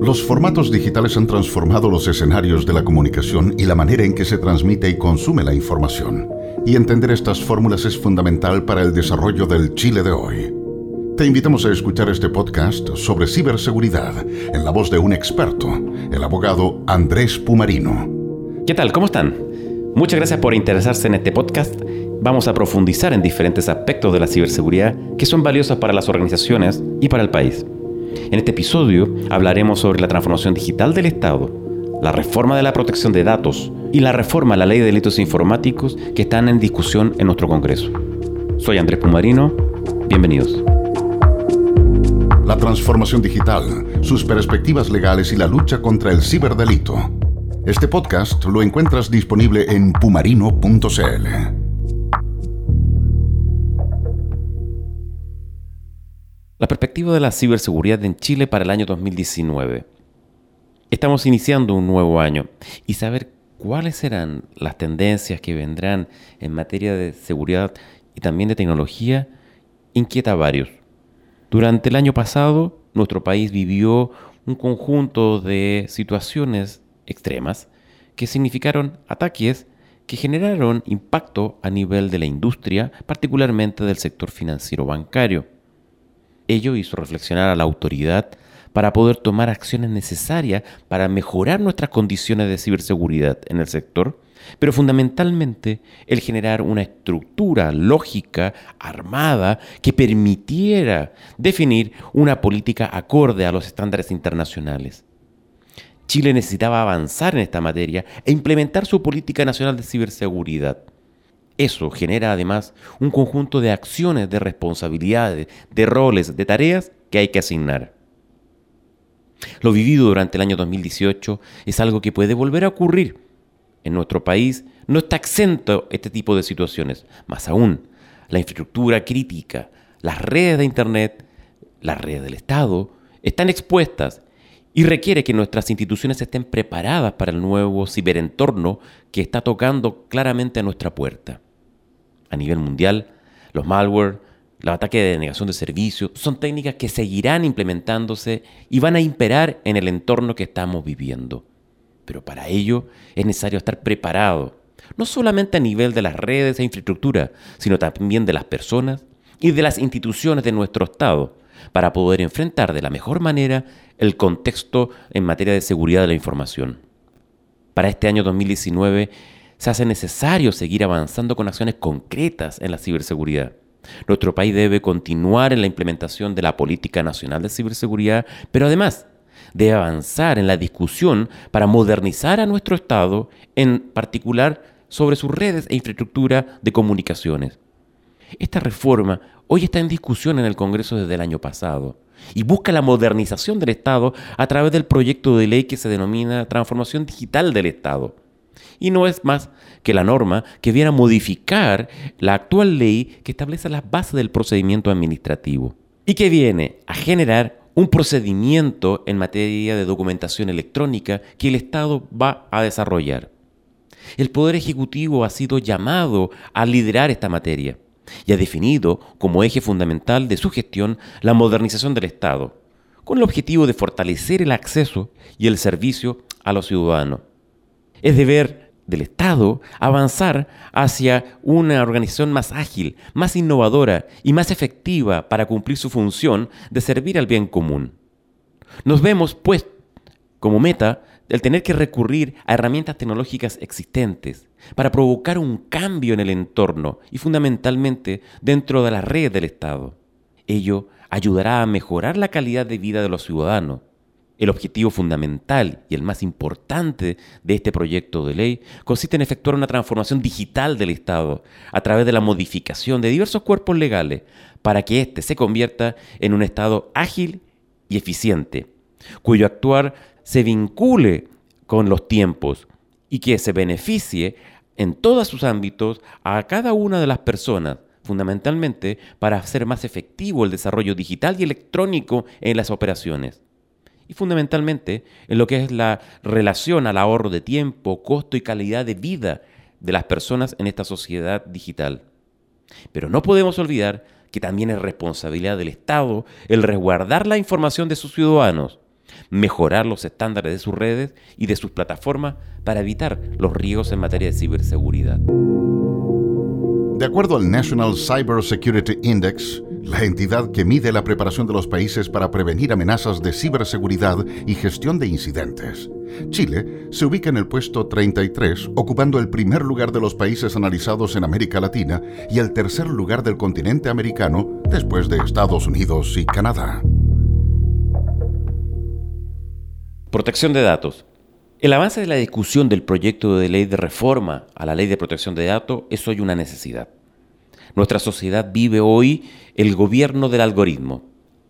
Los formatos digitales han transformado los escenarios de la comunicación y la manera en que se transmite y consume la información. Y entender estas fórmulas es fundamental para el desarrollo del Chile de hoy. Te invitamos a escuchar este podcast sobre ciberseguridad en la voz de un experto, el abogado Andrés Pumarino. ¿Qué tal? ¿Cómo están? Muchas gracias por interesarse en este podcast. Vamos a profundizar en diferentes aspectos de la ciberseguridad que son valiosos para las organizaciones y para el país. En este episodio hablaremos sobre la transformación digital del Estado, la reforma de la protección de datos y la reforma a la ley de delitos informáticos que están en discusión en nuestro Congreso. Soy Andrés Pumarino, bienvenidos. La transformación digital, sus perspectivas legales y la lucha contra el ciberdelito. Este podcast lo encuentras disponible en pumarino.cl. La perspectiva de la ciberseguridad en Chile para el año 2019. Estamos iniciando un nuevo año y saber cuáles serán las tendencias que vendrán en materia de seguridad y también de tecnología inquieta a varios. Durante el año pasado, nuestro país vivió un conjunto de situaciones extremas que significaron ataques que generaron impacto a nivel de la industria, particularmente del sector financiero bancario. Ello hizo reflexionar a la autoridad para poder tomar acciones necesarias para mejorar nuestras condiciones de ciberseguridad en el sector, pero fundamentalmente el generar una estructura lógica, armada, que permitiera definir una política acorde a los estándares internacionales. Chile necesitaba avanzar en esta materia e implementar su política nacional de ciberseguridad. Eso genera además un conjunto de acciones, de responsabilidades, de roles, de tareas que hay que asignar. Lo vivido durante el año 2018 es algo que puede volver a ocurrir. En nuestro país no está exento este tipo de situaciones. Más aún, la infraestructura crítica, las redes de Internet, las redes del Estado, están expuestas y requiere que nuestras instituciones estén preparadas para el nuevo ciberentorno que está tocando claramente a nuestra puerta a nivel mundial, los malware, los ataques de denegación de servicio, son técnicas que seguirán implementándose y van a imperar en el entorno que estamos viviendo. Pero para ello es necesario estar preparado, no solamente a nivel de las redes e infraestructura, sino también de las personas y de las instituciones de nuestro Estado, para poder enfrentar de la mejor manera el contexto en materia de seguridad de la información. Para este año 2019 se hace necesario seguir avanzando con acciones concretas en la ciberseguridad. Nuestro país debe continuar en la implementación de la Política Nacional de Ciberseguridad, pero además debe avanzar en la discusión para modernizar a nuestro Estado, en particular sobre sus redes e infraestructura de comunicaciones. Esta reforma hoy está en discusión en el Congreso desde el año pasado y busca la modernización del Estado a través del proyecto de ley que se denomina Transformación Digital del Estado y no es más que la norma que viene a modificar la actual ley que establece las bases del procedimiento administrativo y que viene a generar un procedimiento en materia de documentación electrónica que el Estado va a desarrollar. El Poder Ejecutivo ha sido llamado a liderar esta materia y ha definido como eje fundamental de su gestión la modernización del Estado, con el objetivo de fortalecer el acceso y el servicio a los ciudadanos. Es deber del Estado avanzar hacia una organización más ágil, más innovadora y más efectiva para cumplir su función de servir al bien común. Nos vemos, pues, como meta el tener que recurrir a herramientas tecnológicas existentes para provocar un cambio en el entorno y fundamentalmente dentro de la red del Estado. Ello ayudará a mejorar la calidad de vida de los ciudadanos el objetivo fundamental y el más importante de este proyecto de ley consiste en efectuar una transformación digital del Estado a través de la modificación de diversos cuerpos legales para que éste se convierta en un Estado ágil y eficiente, cuyo actuar se vincule con los tiempos y que se beneficie en todos sus ámbitos a cada una de las personas, fundamentalmente para hacer más efectivo el desarrollo digital y electrónico en las operaciones y fundamentalmente en lo que es la relación al ahorro de tiempo, costo y calidad de vida de las personas en esta sociedad digital. Pero no podemos olvidar que también es responsabilidad del Estado el resguardar la información de sus ciudadanos, mejorar los estándares de sus redes y de sus plataformas para evitar los riesgos en materia de ciberseguridad. De acuerdo al National Cyber Security Index, la entidad que mide la preparación de los países para prevenir amenazas de ciberseguridad y gestión de incidentes, Chile se ubica en el puesto 33, ocupando el primer lugar de los países analizados en América Latina y el tercer lugar del continente americano después de Estados Unidos y Canadá. Protección de datos. El avance de la discusión del proyecto de ley de reforma a la ley de protección de datos es hoy una necesidad. Nuestra sociedad vive hoy el gobierno del algoritmo.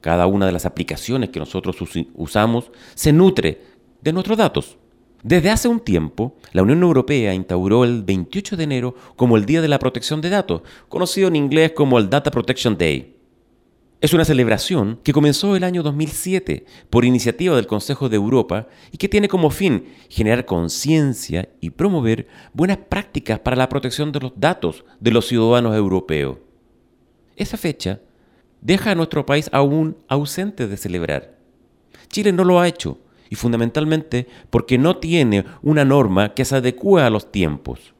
Cada una de las aplicaciones que nosotros usamos se nutre de nuestros datos. Desde hace un tiempo, la Unión Europea instauró el 28 de enero como el Día de la Protección de Datos, conocido en inglés como el Data Protection Day. Es una celebración que comenzó el año 2007 por iniciativa del Consejo de Europa y que tiene como fin generar conciencia y promover buenas prácticas para la protección de los datos de los ciudadanos europeos. Esa fecha deja a nuestro país aún ausente de celebrar. Chile no lo ha hecho y fundamentalmente porque no tiene una norma que se adecue a los tiempos.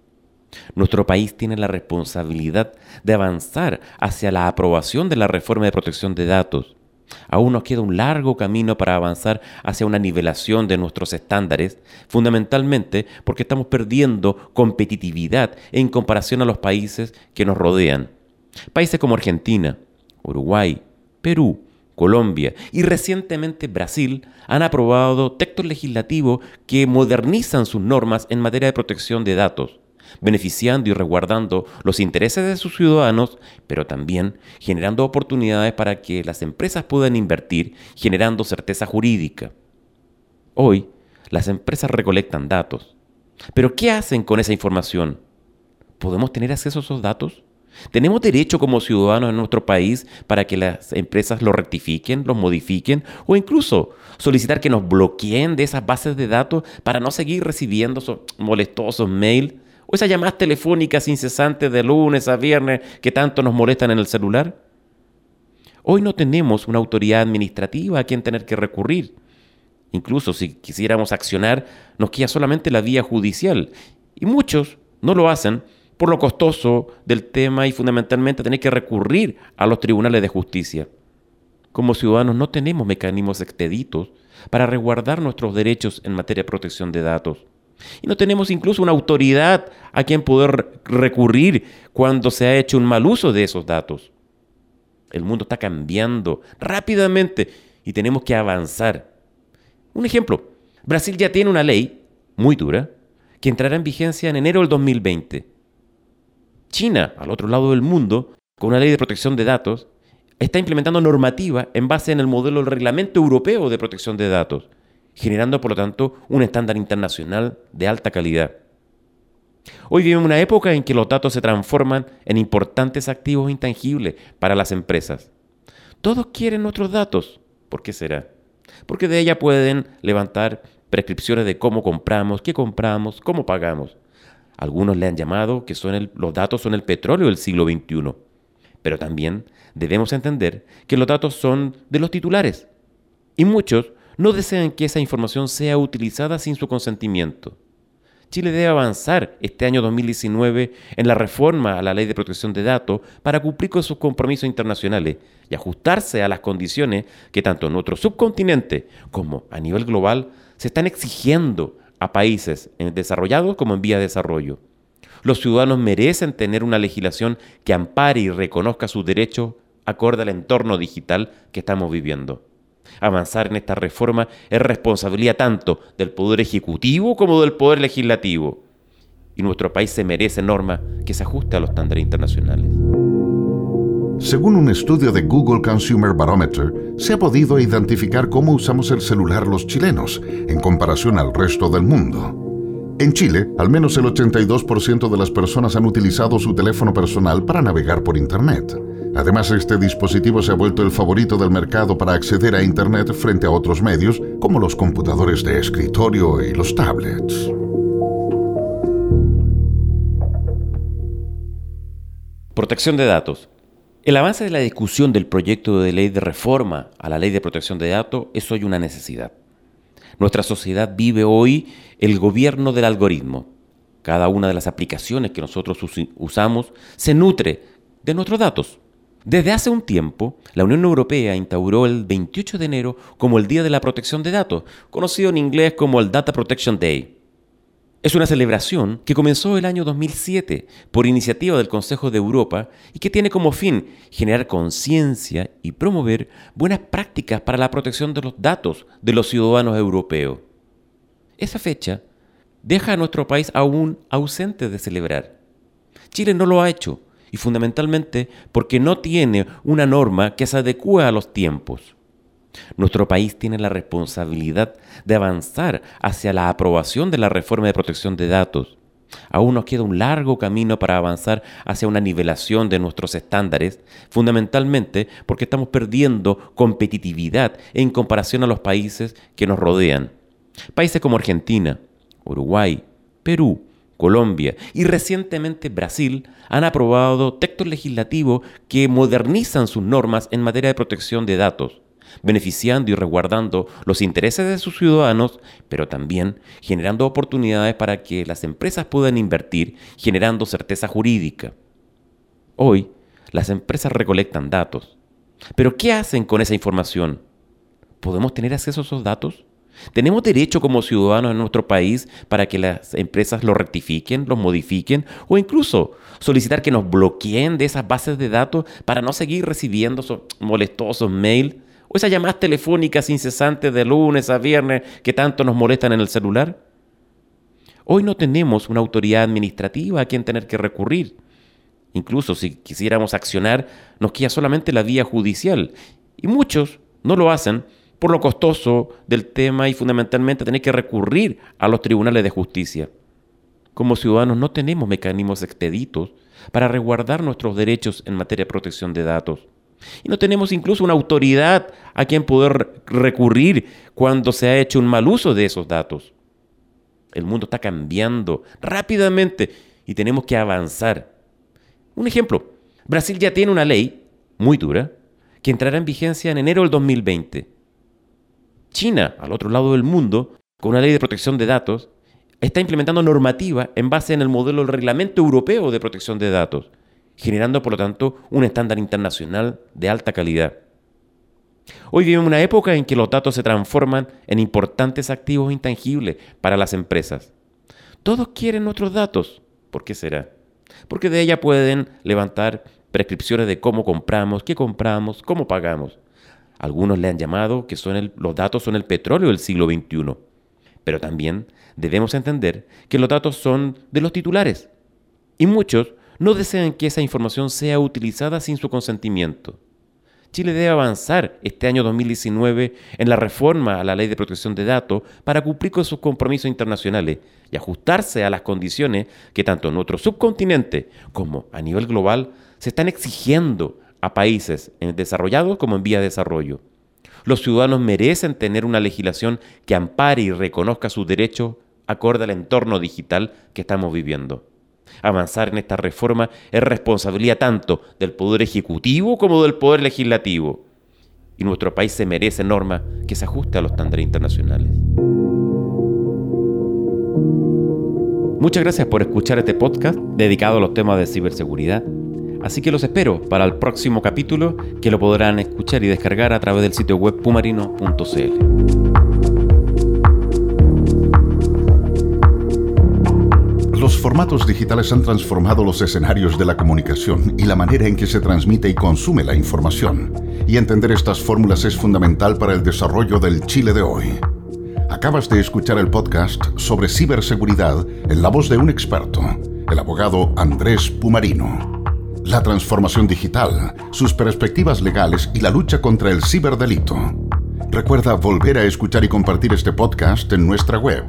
Nuestro país tiene la responsabilidad de avanzar hacia la aprobación de la reforma de protección de datos. Aún nos queda un largo camino para avanzar hacia una nivelación de nuestros estándares, fundamentalmente porque estamos perdiendo competitividad en comparación a los países que nos rodean. Países como Argentina, Uruguay, Perú, Colombia y recientemente Brasil han aprobado textos legislativos que modernizan sus normas en materia de protección de datos beneficiando y resguardando los intereses de sus ciudadanos, pero también generando oportunidades para que las empresas puedan invertir, generando certeza jurídica. Hoy, las empresas recolectan datos. Pero ¿qué hacen con esa información? ¿Podemos tener acceso a esos datos? ¿Tenemos derecho como ciudadanos en nuestro país para que las empresas lo rectifiquen, los modifiquen o incluso solicitar que nos bloqueen de esas bases de datos para no seguir recibiendo esos molestosos mails ¿O esas llamadas telefónicas incesantes de lunes a viernes que tanto nos molestan en el celular? Hoy no tenemos una autoridad administrativa a quien tener que recurrir. Incluso si quisiéramos accionar, nos queda solamente la vía judicial. Y muchos no lo hacen por lo costoso del tema y fundamentalmente tener que recurrir a los tribunales de justicia. Como ciudadanos no tenemos mecanismos expeditos para resguardar nuestros derechos en materia de protección de datos. Y no tenemos incluso una autoridad a quien poder recurrir cuando se ha hecho un mal uso de esos datos. El mundo está cambiando rápidamente y tenemos que avanzar. Un ejemplo, Brasil ya tiene una ley muy dura que entrará en vigencia en enero del 2020. China, al otro lado del mundo, con una ley de protección de datos, está implementando normativa en base en el modelo del reglamento europeo de protección de datos generando por lo tanto un estándar internacional de alta calidad. Hoy vivimos una época en que los datos se transforman en importantes activos intangibles para las empresas. Todos quieren nuestros datos. ¿Por qué será? Porque de ella pueden levantar prescripciones de cómo compramos, qué compramos, cómo pagamos. Algunos le han llamado que son los datos son el petróleo del siglo XXI. Pero también debemos entender que los datos son de los titulares. Y muchos no desean que esa información sea utilizada sin su consentimiento. Chile debe avanzar este año 2019 en la reforma a la ley de protección de datos para cumplir con sus compromisos internacionales y ajustarse a las condiciones que tanto en nuestro subcontinente como a nivel global se están exigiendo a países desarrollados como en vía de desarrollo. Los ciudadanos merecen tener una legislación que ampare y reconozca sus derechos acorde al entorno digital que estamos viviendo. Avanzar en esta reforma es responsabilidad tanto del Poder Ejecutivo como del Poder Legislativo. Y nuestro país se merece norma que se ajuste a los estándares internacionales. Según un estudio de Google Consumer Barometer, se ha podido identificar cómo usamos el celular los chilenos en comparación al resto del mundo. En Chile, al menos el 82% de las personas han utilizado su teléfono personal para navegar por Internet. Además, este dispositivo se ha vuelto el favorito del mercado para acceder a Internet frente a otros medios como los computadores de escritorio y los tablets. Protección de datos. El avance de la discusión del proyecto de ley de reforma a la ley de protección de datos es hoy una necesidad. Nuestra sociedad vive hoy el gobierno del algoritmo. Cada una de las aplicaciones que nosotros usamos se nutre de nuestros datos. Desde hace un tiempo, la Unión Europea instauró el 28 de enero como el Día de la Protección de Datos, conocido en inglés como el Data Protection Day. Es una celebración que comenzó el año 2007 por iniciativa del Consejo de Europa y que tiene como fin generar conciencia y promover buenas prácticas para la protección de los datos de los ciudadanos europeos. Esa fecha deja a nuestro país aún ausente de celebrar. Chile no lo ha hecho y fundamentalmente porque no tiene una norma que se adecue a los tiempos. Nuestro país tiene la responsabilidad de avanzar hacia la aprobación de la reforma de protección de datos. Aún nos queda un largo camino para avanzar hacia una nivelación de nuestros estándares, fundamentalmente porque estamos perdiendo competitividad en comparación a los países que nos rodean. Países como Argentina, Uruguay, Perú, Colombia y recientemente Brasil han aprobado textos legislativos que modernizan sus normas en materia de protección de datos, beneficiando y resguardando los intereses de sus ciudadanos, pero también generando oportunidades para que las empresas puedan invertir, generando certeza jurídica. Hoy, las empresas recolectan datos. Pero ¿qué hacen con esa información? ¿Podemos tener acceso a esos datos? ¿Tenemos derecho como ciudadanos en nuestro país para que las empresas lo rectifiquen, lo modifiquen o incluso solicitar que nos bloqueen de esas bases de datos para no seguir recibiendo esos molestosos mails o esas llamadas telefónicas incesantes de lunes a viernes que tanto nos molestan en el celular? Hoy no tenemos una autoridad administrativa a quien tener que recurrir. Incluso si quisiéramos accionar, nos queda solamente la vía judicial. Y muchos no lo hacen por lo costoso del tema y fundamentalmente tener que recurrir a los tribunales de justicia. Como ciudadanos no tenemos mecanismos expeditos para resguardar nuestros derechos en materia de protección de datos. Y no tenemos incluso una autoridad a quien poder recurrir cuando se ha hecho un mal uso de esos datos. El mundo está cambiando rápidamente y tenemos que avanzar. Un ejemplo, Brasil ya tiene una ley muy dura que entrará en vigencia en enero del 2020 China, al otro lado del mundo, con una ley de protección de datos, está implementando normativa en base en el modelo del reglamento europeo de protección de datos, generando por lo tanto un estándar internacional de alta calidad. Hoy vivimos una época en que los datos se transforman en importantes activos intangibles para las empresas. Todos quieren nuestros datos. ¿Por qué será? Porque de ella pueden levantar prescripciones de cómo compramos, qué compramos, cómo pagamos. Algunos le han llamado que son los datos son el petróleo del siglo XXI. Pero también debemos entender que los datos son de los titulares. Y muchos no desean que esa información sea utilizada sin su consentimiento. Chile debe avanzar este año 2019 en la reforma a la ley de protección de datos para cumplir con sus compromisos internacionales y ajustarse a las condiciones que tanto en nuestro subcontinente como a nivel global se están exigiendo a países desarrollados como en vía de desarrollo. Los ciudadanos merecen tener una legislación que ampare y reconozca sus derechos acorde al entorno digital que estamos viviendo. Avanzar en esta reforma es responsabilidad tanto del Poder Ejecutivo como del Poder Legislativo. Y nuestro país se merece norma que se ajuste a los estándares internacionales. Muchas gracias por escuchar este podcast dedicado a los temas de ciberseguridad Así que los espero para el próximo capítulo que lo podrán escuchar y descargar a través del sitio web pumarino.cl. Los formatos digitales han transformado los escenarios de la comunicación y la manera en que se transmite y consume la información. Y entender estas fórmulas es fundamental para el desarrollo del Chile de hoy. Acabas de escuchar el podcast sobre ciberseguridad en la voz de un experto, el abogado Andrés Pumarino la transformación digital, sus perspectivas legales y la lucha contra el ciberdelito. Recuerda volver a escuchar y compartir este podcast en nuestra web,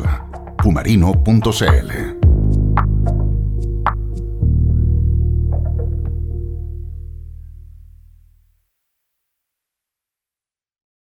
pumarino.cl.